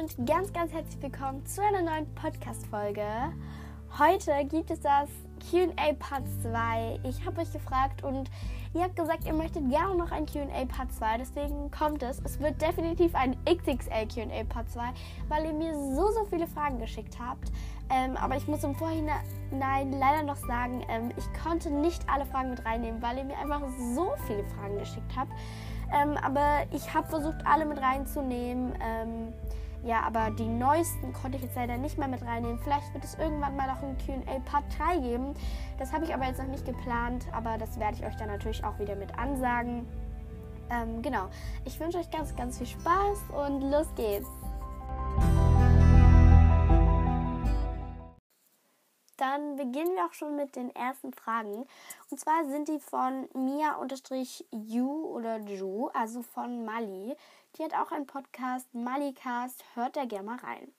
und ganz, ganz herzlich willkommen zu einer neuen Podcast-Folge. Heute gibt es das QA Part 2. Ich habe euch gefragt und ihr habt gesagt, ihr möchtet gerne noch ein QA Part 2. Deswegen kommt es. Es wird definitiv ein XXL QA Part 2, weil ihr mir so, so viele Fragen geschickt habt. Ähm, aber ich muss im Vorhinein leider noch sagen, ähm, ich konnte nicht alle Fragen mit reinnehmen, weil ihr mir einfach so viele Fragen geschickt habt. Ähm, aber ich habe versucht, alle mit reinzunehmen. Ja, aber die neuesten konnte ich jetzt leider nicht mehr mit reinnehmen. Vielleicht wird es irgendwann mal noch ein QA Part 3 geben. Das habe ich aber jetzt noch nicht geplant, aber das werde ich euch dann natürlich auch wieder mit ansagen. Ähm, genau. Ich wünsche euch ganz, ganz viel Spaß und los geht's. Dann beginnen wir auch schon mit den ersten Fragen. Und zwar sind die von Mia-Ju oder Ju, also von Mali. Die hat auch einen Podcast, Malicast. Hört da gerne mal rein.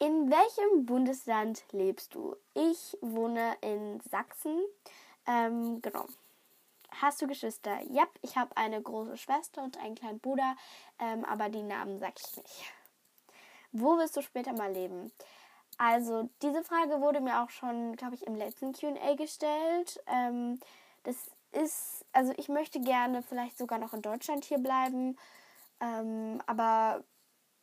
In welchem Bundesland lebst du? Ich wohne in Sachsen. Ähm, genau. Hast du Geschwister? Ja, ich habe eine große Schwester und einen kleinen Bruder, ähm, aber die Namen sag ich nicht. Wo wirst du später mal leben? Also, diese Frage wurde mir auch schon, glaube ich, im letzten QA gestellt. Ähm, das ist, also ich möchte gerne vielleicht sogar noch in Deutschland hier bleiben. Ähm, aber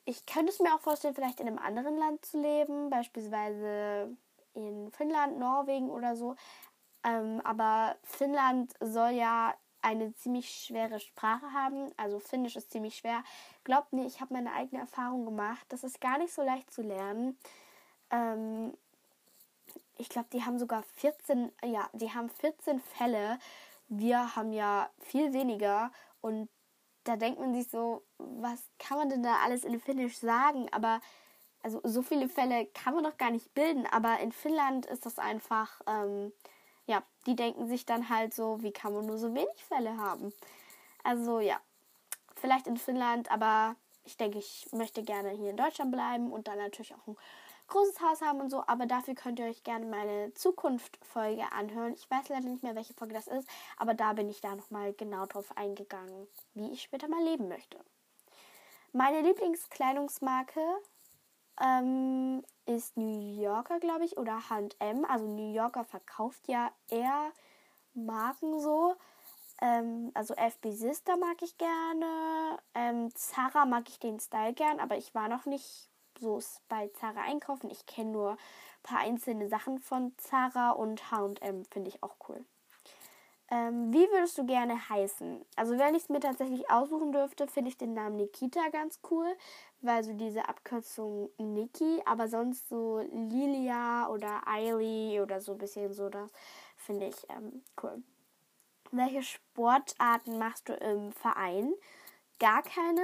ich könnte es mir auch vorstellen, vielleicht in einem anderen Land zu leben, beispielsweise in Finnland, Norwegen oder so. Ähm, aber Finnland soll ja eine ziemlich schwere Sprache haben. Also Finnisch ist ziemlich schwer. Glaubt mir, ich habe meine eigene Erfahrung gemacht. Das ist gar nicht so leicht zu lernen. Ähm, ich glaube, die haben sogar 14, ja, die haben 14 Fälle. Wir haben ja viel weniger und da denkt man sich so, was kann man denn da alles in Finnisch sagen? Aber also so viele Fälle kann man doch gar nicht bilden. Aber in Finnland ist das einfach, ähm, ja, die denken sich dann halt so, wie kann man nur so wenig Fälle haben? Also ja, vielleicht in Finnland, aber ich denke, ich möchte gerne hier in Deutschland bleiben und dann natürlich auch ein großes Haus haben und so, aber dafür könnt ihr euch gerne meine Zukunft-Folge anhören. Ich weiß leider nicht mehr, welche Folge das ist, aber da bin ich da nochmal genau drauf eingegangen, wie ich später mal leben möchte. Meine Lieblingskleidungsmarke ähm, ist New Yorker, glaube ich, oder H&M. Also New Yorker verkauft ja eher Marken so. Ähm, also FB Sister mag ich gerne. Ähm, Zara mag ich den Style gern, aber ich war noch nicht so bei Zara einkaufen. Ich kenne nur ein paar einzelne Sachen von Zara und HM finde ich auch cool. Ähm, wie würdest du gerne heißen? Also wenn ich es mir tatsächlich aussuchen dürfte, finde ich den Namen Nikita ganz cool, weil so diese Abkürzung Niki, aber sonst so Lilia oder Eili oder so ein bisschen so das finde ich ähm, cool. Welche Sportarten machst du im Verein? Gar keine.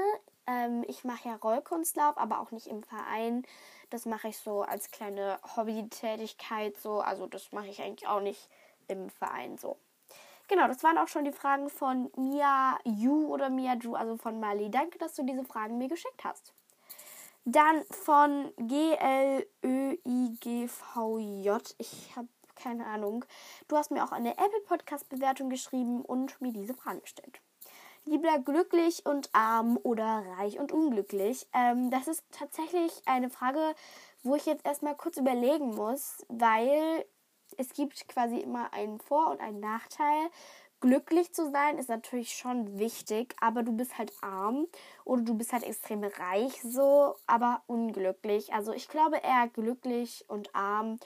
Ähm, ich mache ja Rollkunstlauf, aber auch nicht im Verein. Das mache ich so als kleine Hobbytätigkeit so. Also das mache ich eigentlich auch nicht im Verein so. Genau, das waren auch schon die Fragen von Mia Yu oder Mia Ju, also von Mali. Danke, dass du diese Fragen mir geschickt hast. Dann von G-L-Ö-I-G-V-J. Ich habe keine Ahnung. Du hast mir auch eine Apple Podcast Bewertung geschrieben und mir diese Fragen gestellt lieber glücklich und arm oder reich und unglücklich? Ähm, das ist tatsächlich eine Frage, wo ich jetzt erstmal kurz überlegen muss, weil es gibt quasi immer einen Vor- und einen Nachteil. Glücklich zu sein ist natürlich schon wichtig, aber du bist halt arm oder du bist halt extrem reich so, aber unglücklich. Also ich glaube eher glücklich und arm,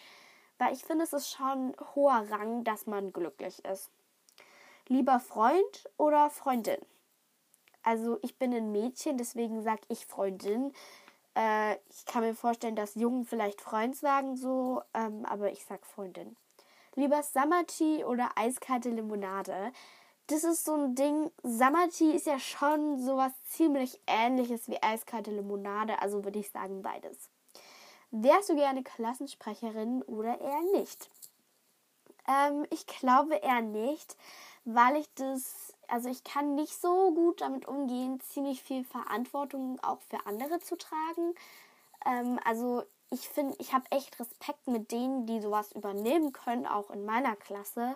weil ich finde, es ist schon hoher Rang, dass man glücklich ist lieber Freund oder Freundin? Also ich bin ein Mädchen, deswegen sage ich Freundin. Äh, ich kann mir vorstellen, dass Jungen vielleicht Freund sagen so, ähm, aber ich sag Freundin. Lieber Summer Tea oder eiskalte Limonade? Das ist so ein Ding. Summer Tea ist ja schon sowas ziemlich ähnliches wie eiskalte Limonade, also würde ich sagen beides. Wärst du gerne Klassensprecherin oder eher nicht? Ähm, ich glaube eher nicht, weil ich das, also ich kann nicht so gut damit umgehen, ziemlich viel Verantwortung auch für andere zu tragen. Ähm, also ich finde, ich habe echt Respekt mit denen, die sowas übernehmen können, auch in meiner Klasse,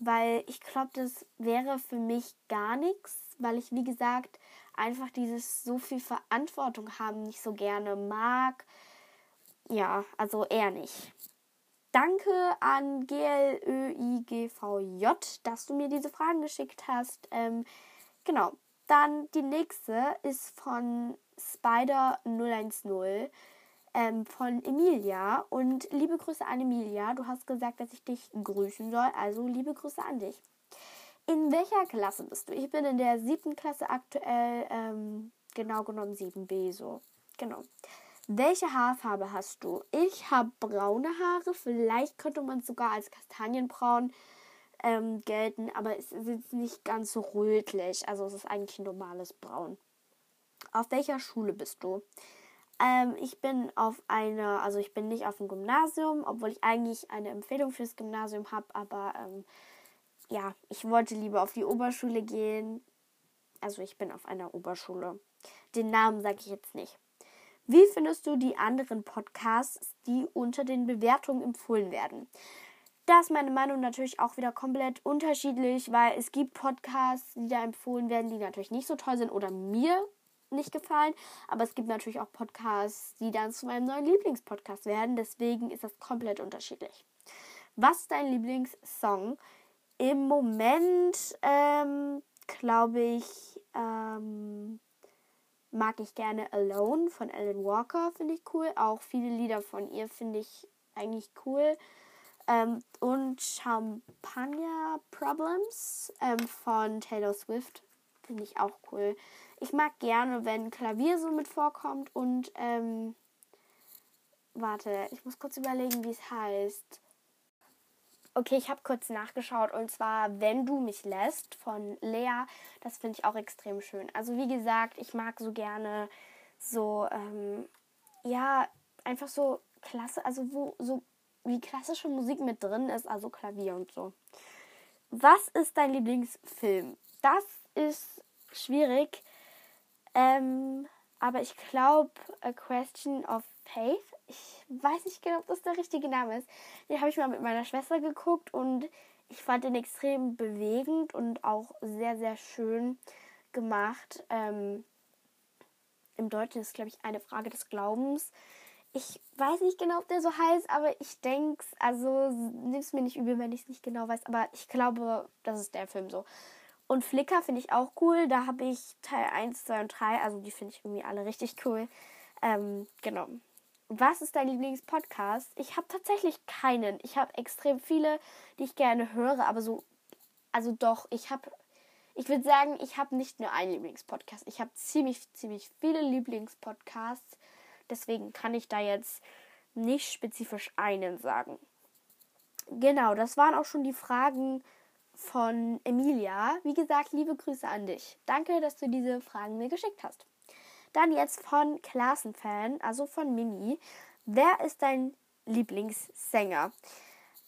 weil ich glaube, das wäre für mich gar nichts, weil ich, wie gesagt, einfach dieses so viel Verantwortung haben nicht so gerne mag. Ja, also eher nicht. Danke an GLÖIGVJ, dass du mir diese Fragen geschickt hast. Ähm, genau. Dann die nächste ist von Spider010 ähm, von Emilia. Und liebe Grüße an Emilia. Du hast gesagt, dass ich dich grüßen soll. Also liebe Grüße an dich. In welcher Klasse bist du? Ich bin in der siebten Klasse aktuell, ähm, genau genommen 7b so. Genau. Welche Haarfarbe hast du? Ich habe braune Haare. Vielleicht könnte man sogar als Kastanienbraun ähm, gelten, aber es ist nicht ganz so rötlich. Also es ist eigentlich ein normales Braun. Auf welcher Schule bist du? Ähm, ich bin auf einer, also ich bin nicht auf dem Gymnasium, obwohl ich eigentlich eine Empfehlung fürs Gymnasium habe, aber ähm, ja, ich wollte lieber auf die Oberschule gehen. Also ich bin auf einer Oberschule. Den Namen sage ich jetzt nicht. Wie findest du die anderen Podcasts, die unter den Bewertungen empfohlen werden? Da ist meine Meinung natürlich auch wieder komplett unterschiedlich, weil es gibt Podcasts, die da empfohlen werden, die natürlich nicht so toll sind oder mir nicht gefallen. Aber es gibt natürlich auch Podcasts, die dann zu meinem neuen Lieblingspodcast werden. Deswegen ist das komplett unterschiedlich. Was ist dein Lieblingssong? Im Moment ähm, glaube ich, ähm, mag ich gerne Alone von Alan Walker, finde ich cool. Auch viele Lieder von ihr finde ich eigentlich cool. Ähm, und Champagner Problems ähm, von Taylor Swift finde ich auch cool. Ich mag gerne, wenn Klavier so mit vorkommt und ähm, warte, ich muss kurz überlegen, wie es heißt. Okay, ich habe kurz nachgeschaut und zwar Wenn du mich lässt von Lea. Das finde ich auch extrem schön. Also wie gesagt, ich mag so gerne so, ähm, ja, einfach so klasse, also wo so wie klassische Musik mit drin ist, also Klavier und so. Was ist dein Lieblingsfilm? Das ist schwierig, ähm, aber ich glaube A Question of Faith ich weiß nicht genau, ob das der richtige Name ist. Den habe ich mal mit meiner Schwester geguckt und ich fand den extrem bewegend und auch sehr, sehr schön gemacht. Ähm, Im Deutschen ist, glaube ich, eine Frage des Glaubens. Ich weiß nicht genau, ob der so heißt, aber ich denke es, also nimm es mir nicht übel, wenn ich es nicht genau weiß, aber ich glaube, das ist der Film so. Und Flickr finde ich auch cool. Da habe ich Teil 1, 2 und 3, also die finde ich irgendwie alle richtig cool. Ähm, genau. Was ist dein Lieblingspodcast? Ich habe tatsächlich keinen. Ich habe extrem viele, die ich gerne höre, aber so, also doch, ich habe, ich würde sagen, ich habe nicht nur einen Lieblingspodcast. Ich habe ziemlich, ziemlich viele Lieblingspodcasts. Deswegen kann ich da jetzt nicht spezifisch einen sagen. Genau, das waren auch schon die Fragen von Emilia. Wie gesagt, liebe Grüße an dich. Danke, dass du diese Fragen mir geschickt hast. Dann jetzt von Klassenfan, also von Mini. Wer ist dein Lieblingssänger?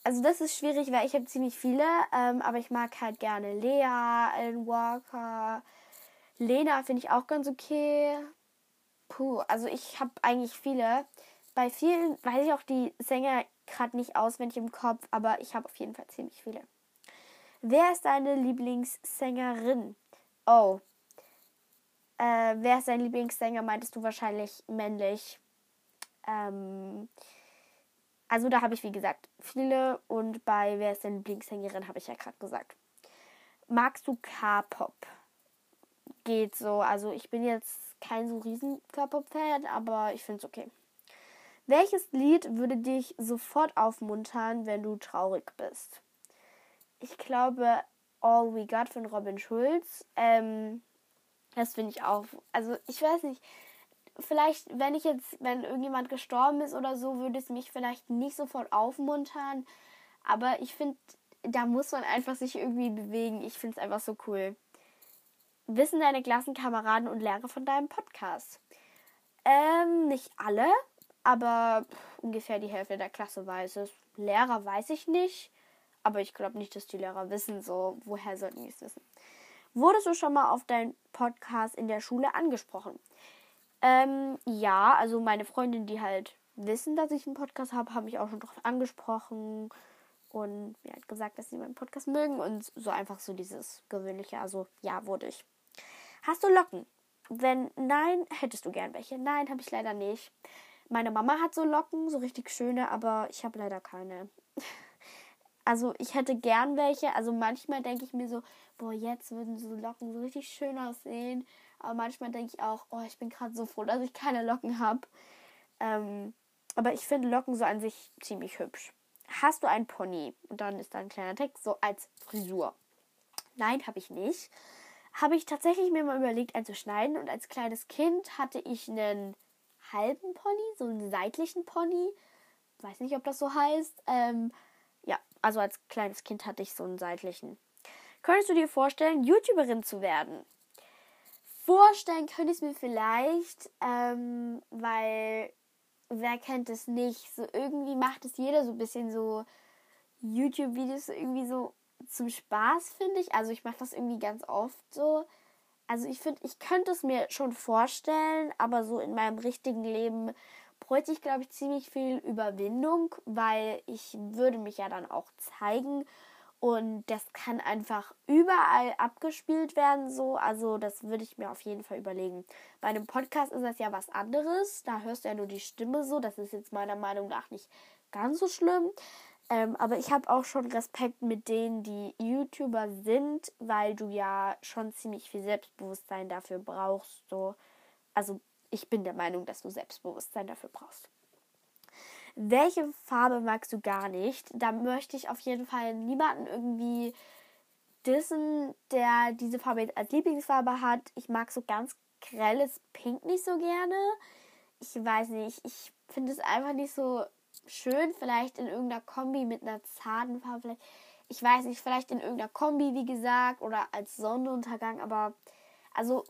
Also das ist schwierig, weil ich habe ziemlich viele, ähm, aber ich mag halt gerne Lea, Alan Walker, Lena finde ich auch ganz okay. Puh, also ich habe eigentlich viele. Bei vielen weiß ich auch die Sänger gerade nicht auswendig im Kopf, aber ich habe auf jeden Fall ziemlich viele. Wer ist deine Lieblingssängerin? Oh, äh, wer ist dein Lieblingssänger? Meintest du wahrscheinlich männlich. Ähm, also da habe ich, wie gesagt, viele. Und bei Wer ist deine Lieblingssängerin, habe ich ja gerade gesagt. Magst du K-Pop? Geht so. Also ich bin jetzt kein so riesen K-Pop-Fan, aber ich finde es okay. Welches Lied würde dich sofort aufmuntern, wenn du traurig bist? Ich glaube All We Got von Robin Schulz. Ähm, das finde ich auch. Also ich weiß nicht. Vielleicht, wenn ich jetzt, wenn irgendjemand gestorben ist oder so, würde es mich vielleicht nicht sofort aufmuntern. Aber ich finde, da muss man einfach sich irgendwie bewegen. Ich finde es einfach so cool. Wissen deine Klassenkameraden und Lehrer von deinem Podcast? Ähm, nicht alle, aber ungefähr die Hälfte der Klasse weiß es. Lehrer weiß ich nicht, aber ich glaube nicht, dass die Lehrer wissen, so woher sollten die es wissen. Wurdest du schon mal auf deinen Podcast in der Schule angesprochen? Ähm, ja, also meine Freundin, die halt wissen, dass ich einen Podcast habe, haben mich auch schon darauf angesprochen. und mir hat gesagt, dass sie meinen Podcast mögen und so einfach so dieses gewöhnliche. Also ja, wurde ich. Hast du Locken? Wenn nein, hättest du gern welche. Nein, habe ich leider nicht. Meine Mama hat so Locken, so richtig schöne, aber ich habe leider keine. Also ich hätte gern welche. Also manchmal denke ich mir so, boah, jetzt würden so Locken so richtig schön aussehen. Aber manchmal denke ich auch, oh, ich bin gerade so froh, dass ich keine Locken habe. Ähm, aber ich finde Locken so an sich ziemlich hübsch. Hast du einen Pony? Und dann ist da ein kleiner Text, so als Frisur. Nein, habe ich nicht. Habe ich tatsächlich mir mal überlegt, einen zu schneiden. Und als kleines Kind hatte ich einen halben Pony, so einen seitlichen Pony. Weiß nicht, ob das so heißt. Ähm, also als kleines Kind hatte ich so einen seitlichen. Könntest du dir vorstellen, YouTuberin zu werden? Vorstellen könnte ich es mir vielleicht, ähm, weil wer kennt es nicht? So irgendwie macht es jeder so ein bisschen so YouTube-Videos irgendwie so zum Spaß, finde ich. Also ich mache das irgendwie ganz oft so. Also ich finde, ich könnte es mir schon vorstellen, aber so in meinem richtigen Leben bräuchte ich, glaube ich, ziemlich viel Überwindung, weil ich würde mich ja dann auch zeigen und das kann einfach überall abgespielt werden, so. Also, das würde ich mir auf jeden Fall überlegen. Bei einem Podcast ist das ja was anderes. Da hörst du ja nur die Stimme so. Das ist jetzt meiner Meinung nach nicht ganz so schlimm. Ähm, aber ich habe auch schon Respekt mit denen, die YouTuber sind, weil du ja schon ziemlich viel Selbstbewusstsein dafür brauchst. So. Also, ich bin der Meinung, dass du Selbstbewusstsein dafür brauchst. Welche Farbe magst du gar nicht? Da möchte ich auf jeden Fall niemanden irgendwie dissen, der diese Farbe als Lieblingsfarbe hat. Ich mag so ganz grelles Pink nicht so gerne. Ich weiß nicht, ich finde es einfach nicht so schön. Vielleicht in irgendeiner Kombi mit einer zarten Farbe. Vielleicht, ich weiß nicht, vielleicht in irgendeiner Kombi, wie gesagt, oder als Sonnenuntergang. Aber also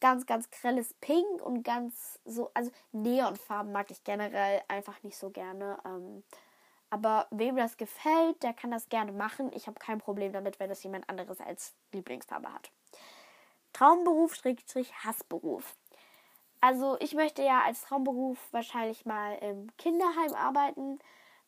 ganz, ganz grelles Pink und ganz so, also Neonfarben mag ich generell einfach nicht so gerne. Ähm, aber wem das gefällt, der kann das gerne machen. Ich habe kein Problem damit, wenn das jemand anderes als Lieblingsfarbe hat. Traumberuf, Schrägstrich, Hassberuf. Also ich möchte ja als Traumberuf wahrscheinlich mal im Kinderheim arbeiten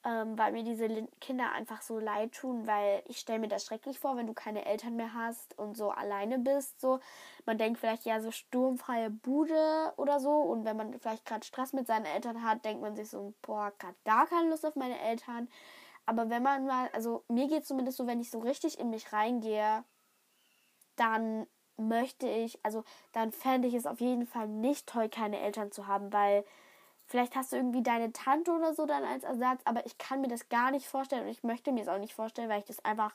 ähm, weil mir diese Kinder einfach so leid tun, weil ich stelle mir das schrecklich vor, wenn du keine Eltern mehr hast und so alleine bist. So, man denkt vielleicht ja so sturmfreie Bude oder so und wenn man vielleicht gerade Stress mit seinen Eltern hat, denkt man sich so, boah, gerade gar keine Lust auf meine Eltern. Aber wenn man mal, also mir geht es zumindest so, wenn ich so richtig in mich reingehe, dann möchte ich, also dann fände ich es auf jeden Fall nicht toll, keine Eltern zu haben, weil Vielleicht hast du irgendwie deine Tante oder so dann als Ersatz, aber ich kann mir das gar nicht vorstellen und ich möchte mir es auch nicht vorstellen, weil ich das einfach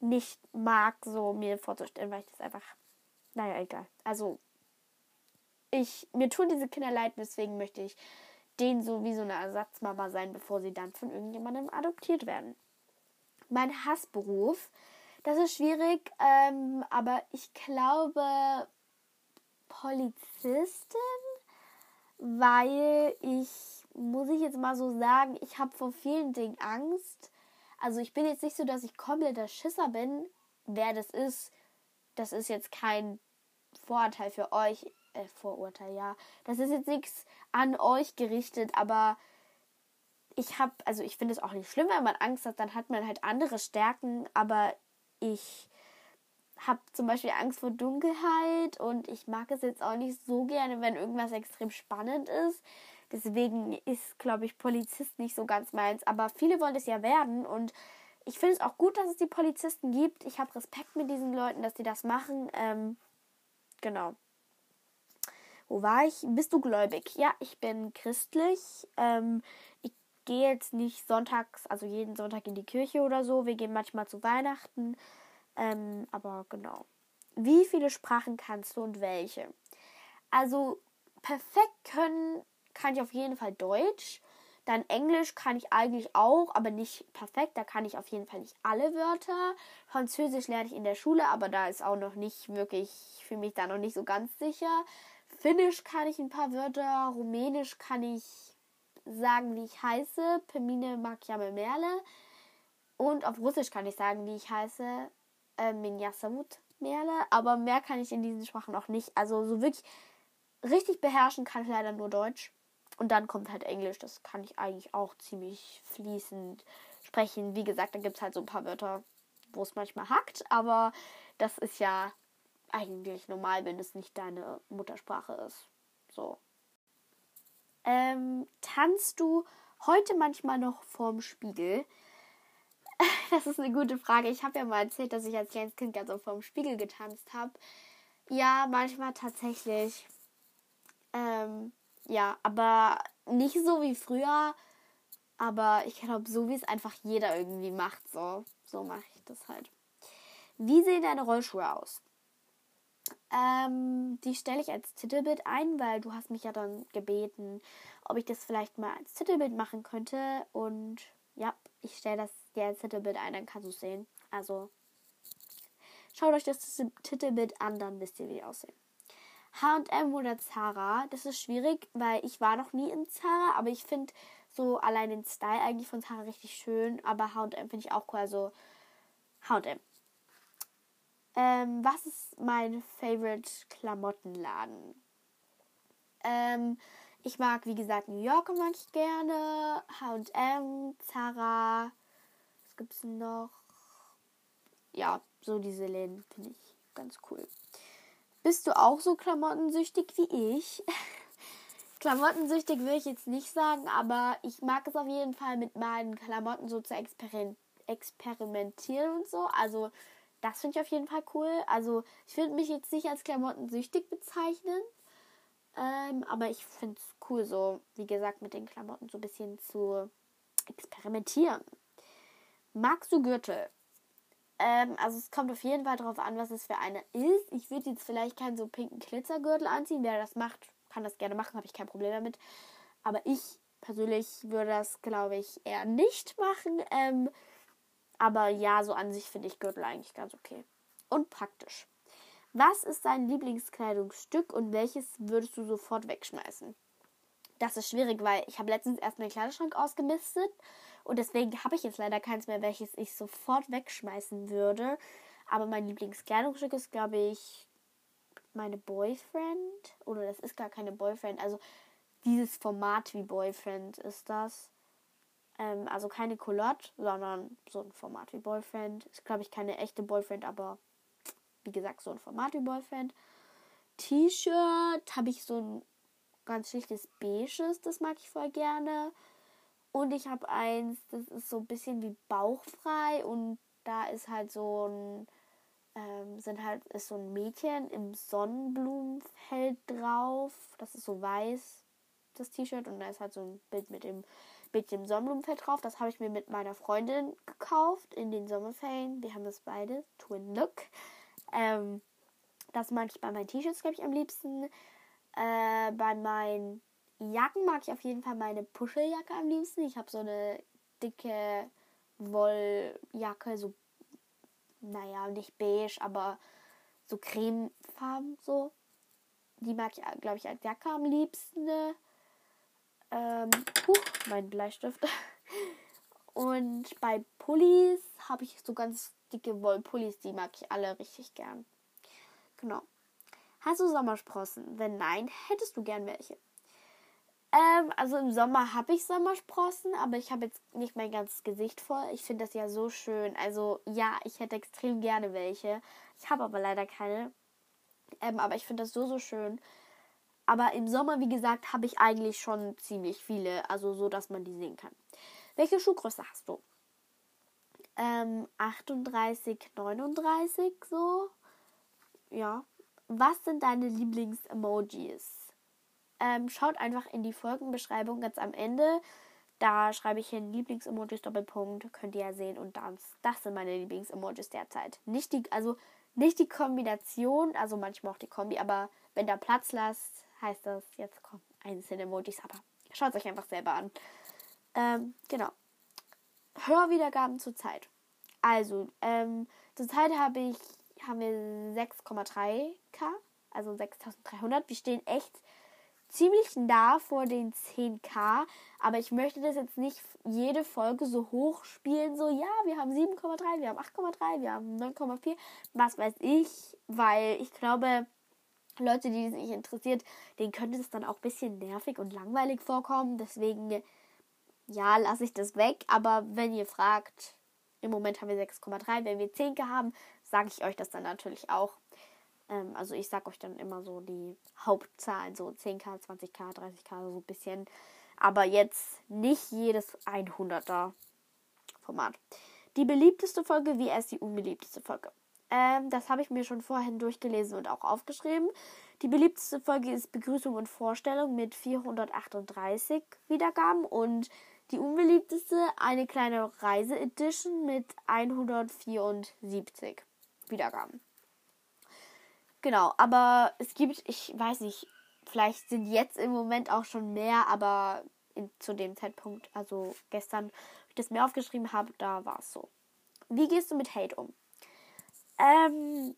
nicht mag, so mir vorzustellen, weil ich das einfach, naja, egal. Also, ich, mir tun diese Kinder leid, deswegen möchte ich denen so wie so eine Ersatzmama sein, bevor sie dann von irgendjemandem adoptiert werden. Mein Hassberuf, das ist schwierig, ähm, aber ich glaube Polizistin weil ich, muss ich jetzt mal so sagen, ich habe vor vielen Dingen Angst. Also ich bin jetzt nicht so, dass ich kompletter Schisser bin. Wer das ist, das ist jetzt kein Vorurteil für euch. Äh, Vorurteil, ja. Das ist jetzt nichts an euch gerichtet, aber ich habe, also ich finde es auch nicht schlimm, wenn man Angst hat, dann hat man halt andere Stärken, aber ich habe zum Beispiel Angst vor Dunkelheit und ich mag es jetzt auch nicht so gerne, wenn irgendwas extrem spannend ist. Deswegen ist, glaube ich, Polizist nicht so ganz meins. Aber viele wollen es ja werden und ich finde es auch gut, dass es die Polizisten gibt. Ich habe Respekt mit diesen Leuten, dass die das machen. Ähm, genau. Wo war ich? Bist du gläubig? Ja, ich bin christlich. Ähm, ich gehe jetzt nicht sonntags, also jeden Sonntag in die Kirche oder so. Wir gehen manchmal zu Weihnachten. Ähm, aber genau. Wie viele Sprachen kannst du und welche? Also perfekt können kann ich auf jeden Fall Deutsch. Dann Englisch kann ich eigentlich auch, aber nicht perfekt. Da kann ich auf jeden Fall nicht alle Wörter. Französisch lerne ich in der Schule, aber da ist auch noch nicht wirklich, für mich da noch nicht so ganz sicher. Finnisch kann ich ein paar Wörter. Rumänisch kann ich sagen, wie ich heiße. Pemine Makjame Merle. Und auf Russisch kann ich sagen, wie ich heiße äh, Minyasamut Merle, aber mehr kann ich in diesen Sprachen auch nicht. Also so wirklich richtig beherrschen kann ich leider nur Deutsch. Und dann kommt halt Englisch, das kann ich eigentlich auch ziemlich fließend sprechen. Wie gesagt, da gibt es halt so ein paar Wörter, wo es manchmal hackt, aber das ist ja eigentlich normal, wenn es nicht deine Muttersprache ist. So. Ähm, tanzt du heute manchmal noch vorm Spiegel? Das ist eine gute Frage. Ich habe ja mal erzählt, dass ich als kleines Kind ganz oft vorm Spiegel getanzt habe. Ja, manchmal tatsächlich. Ähm, ja, aber nicht so wie früher. Aber ich glaube, so wie es einfach jeder irgendwie macht, so, so mache ich das halt. Wie sehen deine Rollschuhe aus? Ähm, die stelle ich als Titelbild ein, weil du hast mich ja dann gebeten, ob ich das vielleicht mal als Titelbild machen könnte. Und ja, ich stelle das dir Titelbild ein, dann kannst du es sehen. Also schaut euch das Titelbild an, dann wisst ihr, wie die aussehen. H&M oder Zara, das ist schwierig, weil ich war noch nie in Zara, aber ich finde so allein den Style eigentlich von Zara richtig schön, aber H&M finde ich auch cool, also H&M. Ähm, was ist mein Favorite Klamottenladen? Ähm, ich mag, wie gesagt, New Yorker mag ich gerne, H&M, Zara, was gibt es noch? Ja, so diese Läden finde ich ganz cool. Bist du auch so klamottensüchtig wie ich? klamottensüchtig will ich jetzt nicht sagen, aber ich mag es auf jeden Fall mit meinen Klamotten so zu experimentieren und so. Also das finde ich auf jeden Fall cool. Also ich würde mich jetzt nicht als klamottensüchtig bezeichnen. Ähm, aber ich finde es cool, so, wie gesagt, mit den Klamotten so ein bisschen zu experimentieren. Magst du Gürtel? Ähm, also es kommt auf jeden Fall darauf an, was es für eine ist. Ich würde jetzt vielleicht keinen so pinken Glitzergürtel anziehen. Wer das macht, kann das gerne machen, habe ich kein Problem damit. Aber ich persönlich würde das, glaube ich, eher nicht machen. Ähm, aber ja, so an sich finde ich Gürtel eigentlich ganz okay. Und praktisch. Was ist dein Lieblingskleidungsstück und welches würdest du sofort wegschmeißen? Das ist schwierig, weil ich habe letztens erst meinen Kleiderschrank ausgemistet und deswegen habe ich jetzt leider keins mehr, welches ich sofort wegschmeißen würde. Aber mein Lieblingskleidungsstück ist, glaube ich, meine Boyfriend. Oder das ist gar keine Boyfriend. Also dieses Format wie Boyfriend ist das. Ähm, also keine Culotte, sondern so ein Format wie Boyfriend. Ist, glaube ich, keine echte Boyfriend, aber wie gesagt, so ein Format wie Boyfriend. T-Shirt habe ich so ein ganz schlichtes beiges, das mag ich voll gerne. Und ich habe eins, das ist so ein bisschen wie bauchfrei und da ist halt so ein, ähm, sind halt, ist so ein Mädchen im Sonnenblumenfeld drauf. Das ist so weiß, das T-Shirt. Und da ist halt so ein Bild mit dem Mädchen im Sonnenblumenfeld drauf. Das habe ich mir mit meiner Freundin gekauft in den Sommerferien. Wir haben das beide, Twin Look. Ähm, das mag ich bei meinen T-Shirts, glaube ich, am liebsten. Äh, bei meinen Jacken mag ich auf jeden Fall meine Puscheljacke am liebsten. Ich habe so eine dicke Wolljacke, so, naja, nicht beige, aber so cremefarben so. Die mag ich, glaube ich, als Jacke am liebsten. Ähm, puh, mein Bleistift. Und bei Pullis habe ich so ganz dicke Wollpullis, die mag ich alle richtig gern. Genau. Hast du Sommersprossen? Wenn nein, hättest du gern welche? Ähm, also im Sommer habe ich Sommersprossen, aber ich habe jetzt nicht mein ganzes Gesicht voll. Ich finde das ja so schön. Also ja, ich hätte extrem gerne welche. Ich habe aber leider keine. Ähm, aber ich finde das so, so schön. Aber im Sommer, wie gesagt, habe ich eigentlich schon ziemlich viele. Also so, dass man die sehen kann. Welche Schuhgröße hast du? Ähm, 38, 39 so. Ja. Was sind deine Lieblings-Emojis? ähm, schaut einfach in die Folgenbeschreibung ganz am Ende. Da schreibe ich hin Lieblings-Emojis Doppelpunkt, könnt ihr ja sehen und das, das sind meine Lieblings-Emojis derzeit. Nicht die, also nicht die Kombination, also manchmal auch die Kombi, aber wenn da Platz lasst, heißt das, jetzt kommen einzelne Emojis, aber schaut euch einfach selber an. Ähm, genau. Hörwiedergaben zur Zeit. Also, ähm, zurzeit habe ich, haben wir 6,3k, also 6300. Wir stehen echt ziemlich nah vor den 10k, aber ich möchte das jetzt nicht jede Folge so hoch spielen, so ja, wir haben 7,3, wir haben 8,3, wir haben 9,4, was weiß ich, weil ich glaube, Leute, die es nicht interessiert, denen könnte es dann auch ein bisschen nervig und langweilig vorkommen, deswegen ja, lasse ich das weg. Aber wenn ihr fragt, im Moment haben wir 6,3. Wenn wir 10k haben, sage ich euch das dann natürlich auch. Ähm, also ich sage euch dann immer so die Hauptzahlen, so 10k, 20k, 30k, so ein bisschen. Aber jetzt nicht jedes 100er Format. Die beliebteste Folge, wie erst die unbeliebteste Folge. Ähm, das habe ich mir schon vorhin durchgelesen und auch aufgeschrieben. Die beliebteste Folge ist Begrüßung und Vorstellung mit 438 Wiedergaben und die unbeliebteste eine kleine Reise-Edition mit 174 Wiedergaben. Genau, aber es gibt, ich weiß nicht, vielleicht sind jetzt im Moment auch schon mehr, aber in, zu dem Zeitpunkt, also gestern, wo ich das mir aufgeschrieben habe, da war es so. Wie gehst du mit Hate um? Ähm,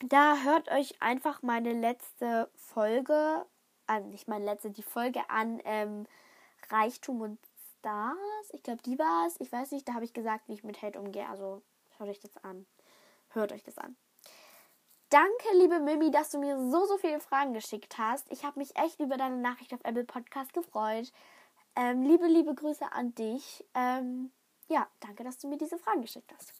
da hört euch einfach meine letzte Folge, also nicht meine letzte, die Folge an ähm, Reichtum und Stars. Ich glaube, die war es. Ich weiß nicht, da habe ich gesagt, wie ich mit Hate umgehe. Also schaut euch das an. Hört euch das an. Danke, liebe Mimi, dass du mir so, so viele Fragen geschickt hast. Ich habe mich echt über deine Nachricht auf Apple Podcast gefreut. Ähm, liebe, liebe Grüße an dich. Ähm, ja, danke, dass du mir diese Fragen geschickt hast.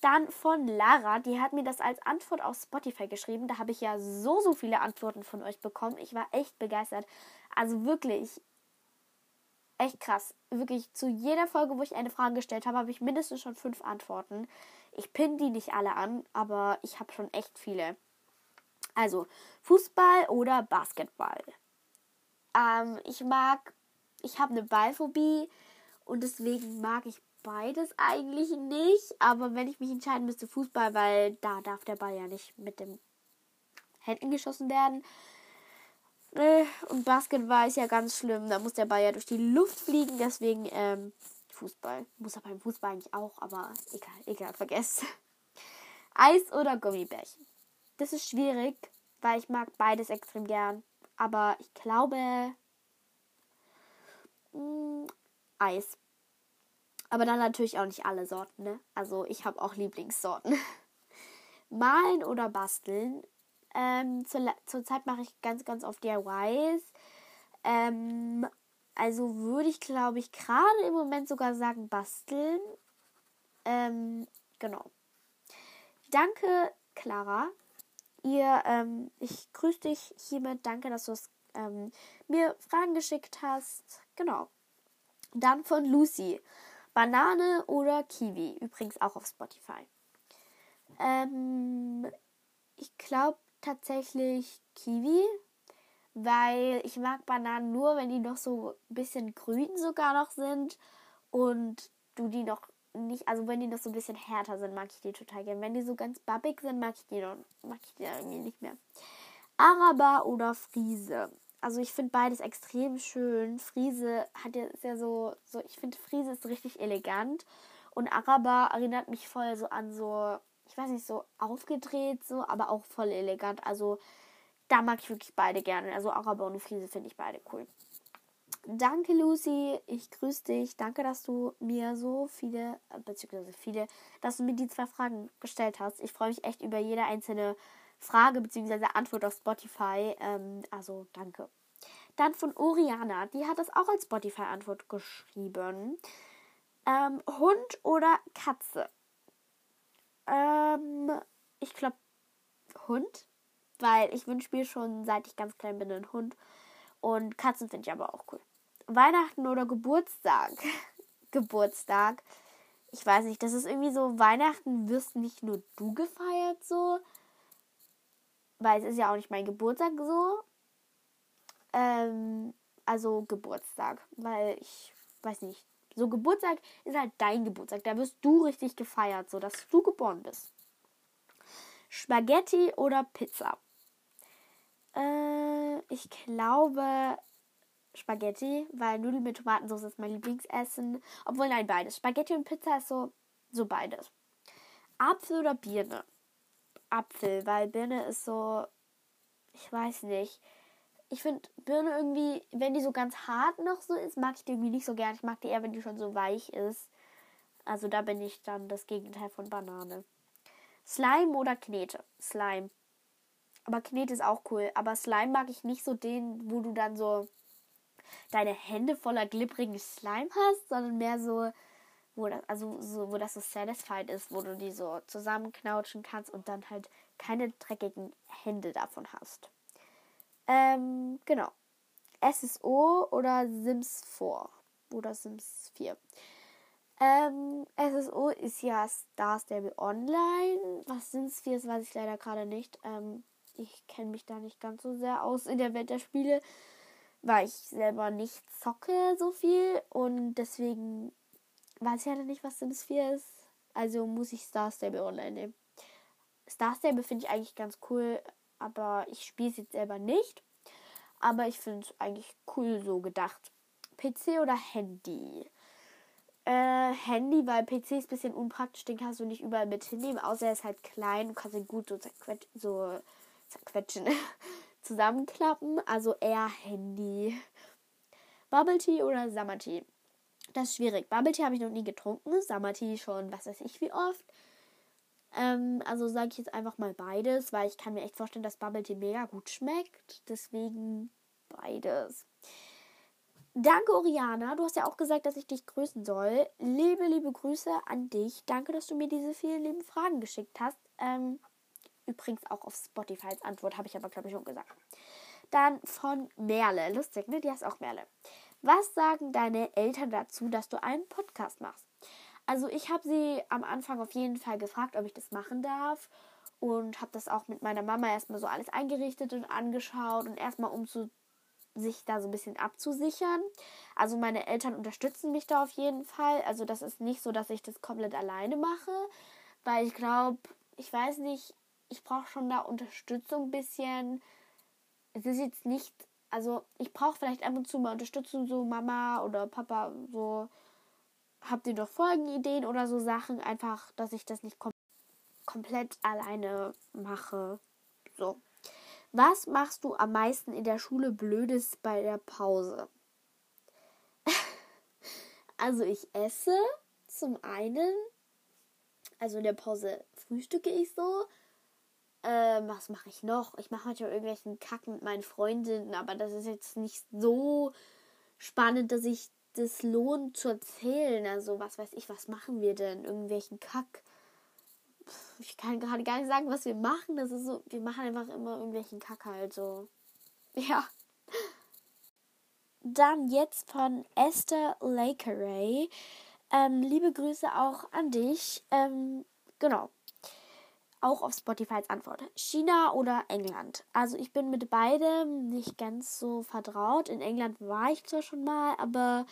Dann von Lara, die hat mir das als Antwort auf Spotify geschrieben. Da habe ich ja so, so viele Antworten von euch bekommen. Ich war echt begeistert. Also wirklich, echt krass. Wirklich, zu jeder Folge, wo ich eine Frage gestellt habe, habe ich mindestens schon fünf Antworten. Ich pinne die nicht alle an, aber ich habe schon echt viele. Also, Fußball oder Basketball? Ähm, ich mag, ich habe eine Ballphobie und deswegen mag ich beides eigentlich nicht. Aber wenn ich mich entscheiden müsste, Fußball, weil da darf der Ball ja nicht mit dem Händen geschossen werden. Äh, und Basketball ist ja ganz schlimm. Da muss der Ball ja durch die Luft fliegen. Deswegen ähm, Fußball. Muss er beim Fußball eigentlich auch, aber egal, egal, vergesst. Eis oder Gummibärchen? Das ist schwierig, weil ich mag beides extrem gern. Aber ich glaube mh, mm, Eis. Aber dann natürlich auch nicht alle Sorten, ne? Also ich habe auch Lieblingssorten. Malen oder basteln. Ähm, zur, zurzeit mache ich ganz, ganz oft DIYs. Ähm, also würde ich, glaube ich, gerade im Moment sogar sagen basteln. Ähm, genau. Danke, Clara. Ihr, ähm, ich grüße dich hiermit. Danke, dass du ähm, mir Fragen geschickt hast. Genau. Dann von Lucy. Banane oder Kiwi. Übrigens auch auf Spotify. Ähm, ich glaube tatsächlich Kiwi, weil ich mag Bananen nur, wenn die noch so ein bisschen grün sogar noch sind und du die noch nicht, also wenn die noch so ein bisschen härter sind, mag ich die total gerne. Wenn die so ganz babbig sind, mag ich die, noch, mag ich die irgendwie nicht mehr. Araber oder Friese also ich finde beides extrem schön. Friese hat ja, ist ja so, so ich finde Friese ist richtig elegant und Araber erinnert mich voll so an so, ich weiß nicht, so aufgedreht so, aber auch voll elegant. Also da mag ich wirklich beide gerne. Also Araber und Friese finde ich beide cool. Danke Lucy, ich grüße dich. Danke, dass du mir so viele, beziehungsweise viele, dass du mir die zwei Fragen gestellt hast. Ich freue mich echt über jede einzelne Frage bzw. Antwort auf Spotify. Ähm, also danke. Dann von Oriana, die hat das auch als Spotify-Antwort geschrieben. Ähm, Hund oder Katze? Ähm, ich glaube Hund, weil ich wünsche mir schon, seit ich ganz klein bin, einen Hund. Und Katzen finde ich aber auch cool. Weihnachten oder Geburtstag? Geburtstag. Ich weiß nicht, das ist irgendwie so, Weihnachten wirst nicht nur du gefeiert so, weil es ist ja auch nicht mein Geburtstag so. Ähm, also Geburtstag, weil ich weiß nicht. So Geburtstag ist halt dein Geburtstag. Da wirst du richtig gefeiert, so dass du geboren bist. Spaghetti oder Pizza? Äh, ich glaube Spaghetti, weil Nudeln mit Tomatensauce ist mein Lieblingsessen. Obwohl, nein, beides. Spaghetti und Pizza ist so, so beides. Apfel oder Birne? Apfel, weil Birne ist so, ich weiß nicht. Ich finde Birne irgendwie, wenn die so ganz hart noch so ist, mag ich die irgendwie nicht so gern. Ich mag die eher, wenn die schon so weich ist. Also da bin ich dann das Gegenteil von Banane. Slime oder Knete? Slime. Aber Knete ist auch cool. Aber Slime mag ich nicht so den, wo du dann so deine Hände voller glibbrigen Slime hast, sondern mehr so, wo das, also so, wo das so satisfied ist, wo du die so zusammenknautschen kannst und dann halt keine dreckigen Hände davon hast. Ähm, genau. SSO oder Sims 4 oder Sims 4. Ähm, SSO ist ja Star Stable Online. Was Sims 4 ist, weiß ich leider gerade nicht. Ähm, ich kenne mich da nicht ganz so sehr aus in der Welt der Spiele, weil ich selber nicht zocke so viel und deswegen weiß ich leider nicht, was Sims 4 ist. Also muss ich Star Stable Online nehmen. Star Stable finde ich eigentlich ganz cool, aber ich spiele es jetzt selber nicht. Aber ich finde es eigentlich cool so gedacht. PC oder Handy? Äh, Handy, weil PC ist ein bisschen unpraktisch, den kannst du nicht überall mit hinnehmen, außer er ist halt klein, du kannst ihn gut so, zerquetsch so zerquetschen, zusammenklappen, also eher Handy. Bubble Tea oder Summer Tea? Das ist schwierig. Bubble Tea habe ich noch nie getrunken, Summer Tea schon, was weiß ich wie oft. Ähm, also sage ich jetzt einfach mal beides, weil ich kann mir echt vorstellen, dass Bubble Tea mega gut schmeckt. Deswegen beides. Danke, Oriana. Du hast ja auch gesagt, dass ich dich grüßen soll. Liebe, liebe Grüße an dich. Danke, dass du mir diese vielen lieben Fragen geschickt hast. Ähm, übrigens auch auf Spotify als Antwort, habe ich aber, glaube ich, schon gesagt. Dann von Merle. Lustig, ne? Die heißt auch Merle. Was sagen deine Eltern dazu, dass du einen Podcast machst? Also ich habe sie am Anfang auf jeden Fall gefragt, ob ich das machen darf und habe das auch mit meiner Mama erstmal so alles eingerichtet und angeschaut und erstmal um zu sich da so ein bisschen abzusichern. Also meine Eltern unterstützen mich da auf jeden Fall. Also das ist nicht so, dass ich das komplett alleine mache, weil ich glaube, ich weiß nicht, ich brauche schon da Unterstützung ein bisschen. Es ist jetzt nicht, also ich brauche vielleicht ab und zu mal Unterstützung, so Mama oder Papa, so habt ihr doch Folgenideen oder so Sachen, einfach, dass ich das nicht kom komplett alleine mache. So. Was machst du am meisten in der Schule Blödes bei der Pause? also ich esse zum einen, also in der Pause frühstücke ich so. Ähm, was mache ich noch? Ich mache manchmal irgendwelchen Kack mit meinen Freundinnen, aber das ist jetzt nicht so spannend, dass ich das lohnt zu erzählen. Also, was weiß ich, was machen wir denn? Irgendwelchen Kack. Ich kann gerade gar nicht sagen, was wir machen. Das ist so, wir machen einfach immer irgendwelchen Kack halt so. Ja. Dann jetzt von Esther Lakeray. Ähm, liebe Grüße auch an dich. Ähm, genau auch auf Spotify als Antwort. China oder England? Also ich bin mit beidem nicht ganz so vertraut. In England war ich zwar schon mal, aber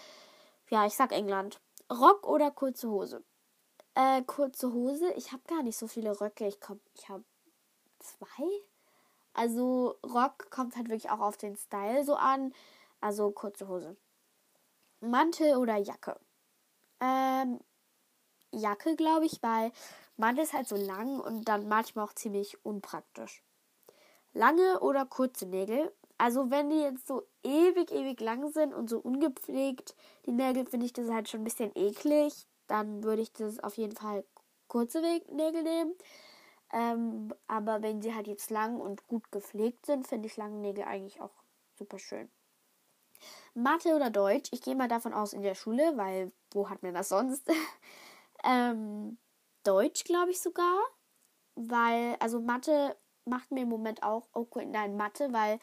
ja, ich sag England. Rock oder kurze Hose? Äh, kurze Hose. Ich habe gar nicht so viele Röcke. Ich glaube, ich habe zwei. Also Rock kommt halt wirklich auch auf den Style so an. Also kurze Hose. Mantel oder Jacke? Ähm, Jacke, glaube ich, weil Mantel ist halt so lang und dann manchmal auch ziemlich unpraktisch. Lange oder kurze Nägel. Also wenn die jetzt so ewig, ewig lang sind und so ungepflegt, die Nägel, finde ich das halt schon ein bisschen eklig. Dann würde ich das auf jeden Fall kurze Nägel nehmen. Ähm, aber wenn sie halt jetzt lang und gut gepflegt sind, finde ich lange Nägel eigentlich auch super schön. Mathe oder Deutsch? Ich gehe mal davon aus in der Schule, weil wo hat man das sonst? ähm, Deutsch, glaube ich sogar. Weil, also Mathe macht mir im Moment auch, okay, nein, Mathe, weil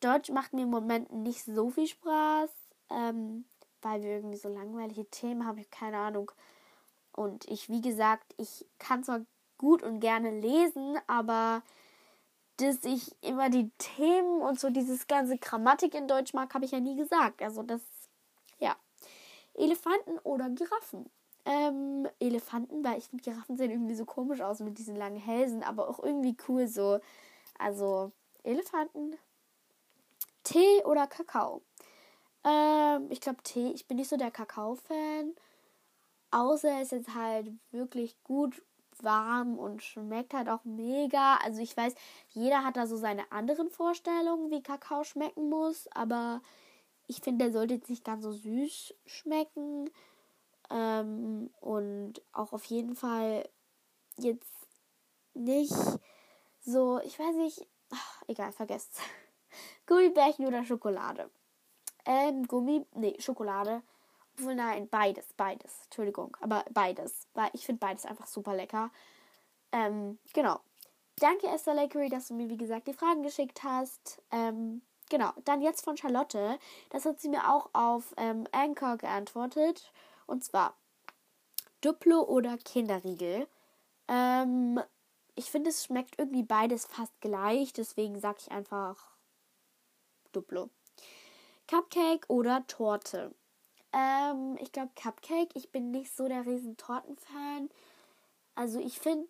Deutsch macht mir im Moment nicht so viel Spaß, ähm, weil wir irgendwie so langweilige Themen haben, ich keine Ahnung. Und ich, wie gesagt, ich kann zwar gut und gerne lesen, aber dass ich immer die Themen und so dieses ganze Grammatik in Deutsch mag, habe ich ja nie gesagt. Also das, ja. Elefanten oder Giraffen? Ähm, Elefanten, weil ich finde, Giraffen sehen irgendwie so komisch aus mit diesen langen Hälsen, aber auch irgendwie cool so. Also Elefanten. Tee oder Kakao? Ähm, ich glaube Tee. Ich bin nicht so der Kakao-Fan. Außer es ist halt wirklich gut warm und schmeckt halt auch mega. Also ich weiß, jeder hat da so seine anderen Vorstellungen, wie Kakao schmecken muss, aber ich finde, der sollte jetzt nicht ganz so süß schmecken. Ähm, und auch auf jeden Fall jetzt nicht so, ich weiß nicht, ach, egal, vergesst. Gummibärchen oder Schokolade. Ähm, Gummi, nee, Schokolade. Obwohl, nein, beides, beides. Entschuldigung, aber beides. Weil ich finde beides einfach super lecker. Ähm, genau. Danke, Esther Lakery, dass du mir, wie gesagt, die Fragen geschickt hast. Ähm, genau. Dann jetzt von Charlotte. Das hat sie mir auch auf ähm, Anchor geantwortet. Und zwar Duplo oder Kinderriegel. Ähm, ich finde, es schmeckt irgendwie beides fast gleich. Deswegen sage ich einfach Duplo. Cupcake oder Torte. Ähm, ich glaube Cupcake. Ich bin nicht so der riesen Tortenfan. Also ich finde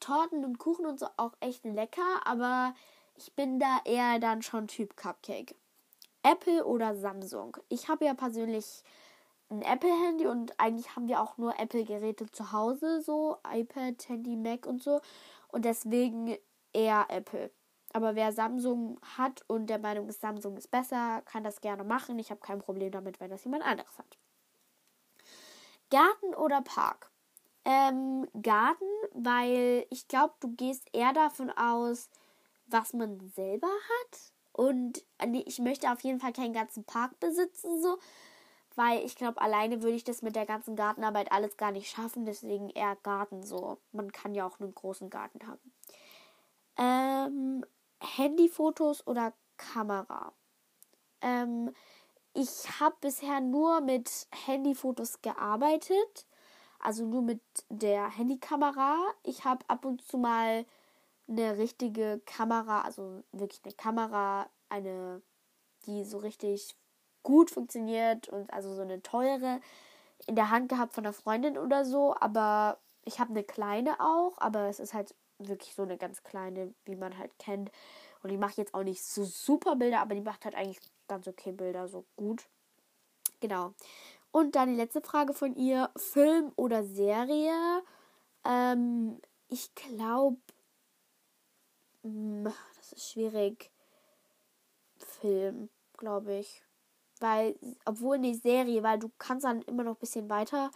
Torten und Kuchen und so auch echt lecker, aber ich bin da eher dann schon Typ Cupcake. Apple oder Samsung. Ich habe ja persönlich ein Apple-Handy und eigentlich haben wir auch nur Apple-Geräte zu Hause, so iPad, Handy, Mac und so. Und deswegen eher Apple. Aber wer Samsung hat und der Meinung ist, Samsung ist besser, kann das gerne machen. Ich habe kein Problem damit, wenn das jemand anderes hat. Garten oder Park? Ähm, Garten, weil ich glaube, du gehst eher davon aus, was man selber hat. Und nee, ich möchte auf jeden Fall keinen ganzen Park besitzen, so. Weil ich glaube, alleine würde ich das mit der ganzen Gartenarbeit alles gar nicht schaffen. Deswegen eher Garten so. Man kann ja auch einen großen Garten haben. Ähm, Handyfotos oder Kamera? Ähm, ich habe bisher nur mit Handyfotos gearbeitet, also nur mit der Handykamera. Ich habe ab und zu mal eine richtige Kamera, also wirklich eine Kamera, eine, die so richtig gut funktioniert und also so eine teure in der Hand gehabt von einer Freundin oder so, aber ich habe eine kleine auch, aber es ist halt wirklich so eine ganz kleine, wie man halt kennt. Und die macht jetzt auch nicht so super Bilder, aber die macht halt eigentlich ganz okay Bilder, so gut. Genau. Und dann die letzte Frage von ihr: Film oder Serie? Ähm, ich glaube, hm, das ist schwierig. Film, glaube ich. Weil, obwohl eine Serie, weil du kannst dann immer noch ein bisschen weiter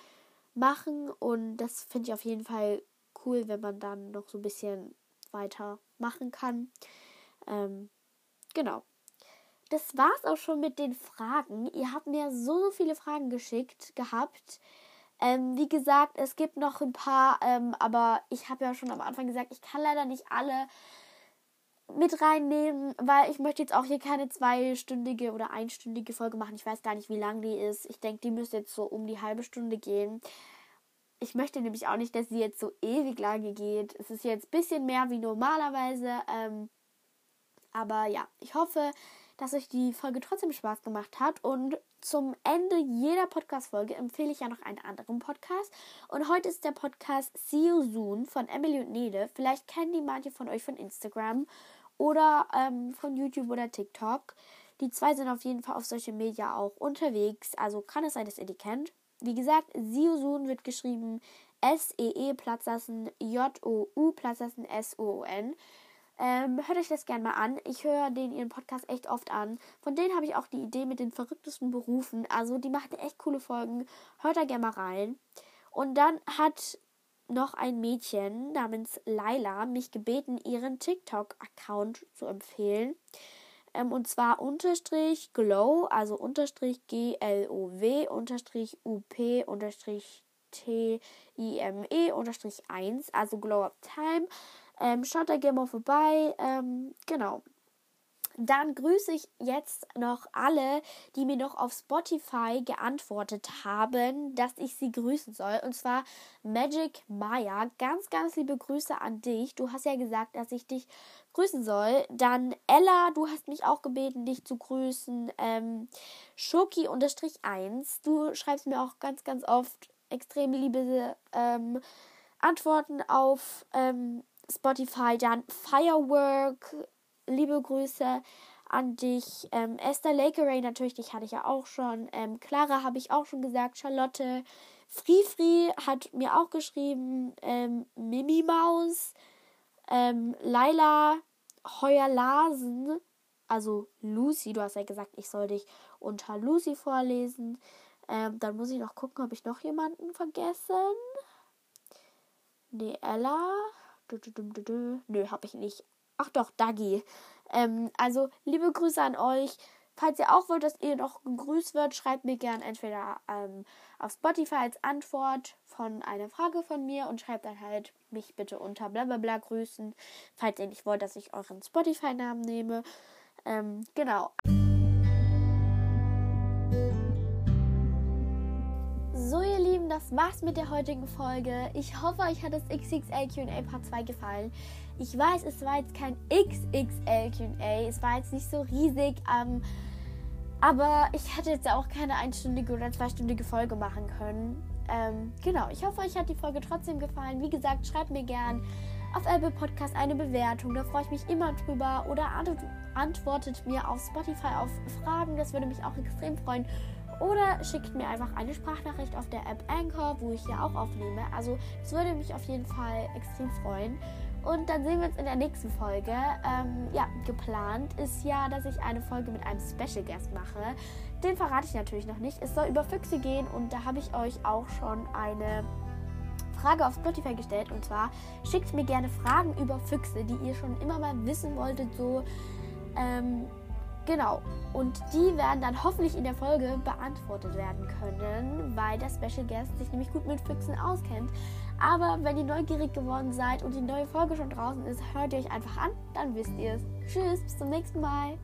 machen und das finde ich auf jeden Fall cool, wenn man dann noch so ein bisschen weiter machen kann. Ähm, genau. Das war's auch schon mit den Fragen. Ihr habt mir so, so viele Fragen geschickt gehabt. Ähm, wie gesagt, es gibt noch ein paar, ähm, aber ich habe ja schon am Anfang gesagt, ich kann leider nicht alle mit reinnehmen, weil ich möchte jetzt auch hier keine zweistündige oder einstündige Folge machen. Ich weiß gar nicht, wie lang die ist. Ich denke, die müsste jetzt so um die halbe Stunde gehen. Ich möchte nämlich auch nicht, dass sie jetzt so ewig lange geht. Es ist jetzt ein bisschen mehr wie normalerweise. Ähm, aber ja, ich hoffe, dass euch die Folge trotzdem Spaß gemacht hat. Und zum Ende jeder Podcast-Folge empfehle ich ja noch einen anderen Podcast. Und heute ist der Podcast See You Soon von Emily und Nede. Vielleicht kennen die manche von euch von Instagram oder ähm, von YouTube oder TikTok. Die zwei sind auf jeden Fall auf Social Media auch unterwegs. Also kann es sein, dass ihr die kennt. Wie gesagt, Siosun wird geschrieben S-E-E Platzassen J-O-U Platzassen S-O-O-N. Ähm, hört euch das gerne mal an. Ich höre den ihren Podcast echt oft an. Von denen habe ich auch die Idee mit den verrücktesten Berufen. Also die machen echt coole Folgen. Hört da gerne mal rein. Und dann hat noch ein Mädchen namens Laila mich gebeten, ihren TikTok-Account zu empfehlen. Ähm, und zwar unterstrich glow, also unterstrich G-L-O-W, unterstrich U-P, unterstrich T-I-M-E, unterstrich 1, also Glow Up Time. Ähm, schaut da gerne mal vorbei. Ähm, genau. Dann grüße ich jetzt noch alle, die mir noch auf Spotify geantwortet haben, dass ich sie grüßen soll. Und zwar Magic Maya. Ganz, ganz liebe Grüße an dich. Du hast ja gesagt, dass ich dich grüßen soll. Dann Ella, du hast mich auch gebeten, dich zu grüßen. Ähm, Schoki-1. Du schreibst mir auch ganz, ganz oft extrem liebe ähm, Antworten auf ähm, Spotify. Dann Firework liebe Grüße an dich. Ähm, Esther Lakeray natürlich, dich hatte ich ja auch schon. Ähm, Clara habe ich auch schon gesagt. Charlotte. Free hat mir auch geschrieben. Ähm, Mimi Maus. Ähm, Laila Heuer Larsen. Also Lucy, du hast ja gesagt, ich soll dich unter Lucy vorlesen. Ähm, dann muss ich noch gucken, ob ich noch jemanden vergessen. Nee, Ella. Nö, habe ich nicht. Ach doch, Dagi. Ähm, also, liebe Grüße an euch. falls ihr auch wollt, dass ihr noch gegrüßt wird, schreibt mir gerne entweder ähm, auf Spotify als Antwort von einer Frage von mir und schreibt dann halt mich bitte unter blablabla grüßen, falls ihr nicht wollt, dass ich euren Spotify-Namen nehme. Ähm, genau. Das war's mit der heutigen Folge. Ich hoffe, euch hat das XXL QA Part 2 gefallen. Ich weiß, es war jetzt kein XXL QA, es war jetzt nicht so riesig, ähm, aber ich hätte jetzt auch keine einstündige oder zweistündige Folge machen können. Ähm, genau, ich hoffe, euch hat die Folge trotzdem gefallen. Wie gesagt, schreibt mir gern auf Apple Podcast eine Bewertung, da freue ich mich immer drüber. Oder antwortet mir auf Spotify auf Fragen, das würde mich auch extrem freuen. Oder schickt mir einfach eine Sprachnachricht auf der App Anchor, wo ich ja auch aufnehme. Also, es würde mich auf jeden Fall extrem freuen. Und dann sehen wir uns in der nächsten Folge. Ähm, ja, geplant ist ja, dass ich eine Folge mit einem Special Guest mache. Den verrate ich natürlich noch nicht. Es soll über Füchse gehen und da habe ich euch auch schon eine Frage auf Spotify gestellt. Und zwar schickt mir gerne Fragen über Füchse, die ihr schon immer mal wissen wolltet. So, ähm, Genau. Und die werden dann hoffentlich in der Folge beantwortet werden können, weil der Special Guest sich nämlich gut mit Füchsen auskennt. Aber wenn ihr neugierig geworden seid und die neue Folge schon draußen ist, hört ihr euch einfach an, dann wisst ihr es. Tschüss, bis zum nächsten Mal.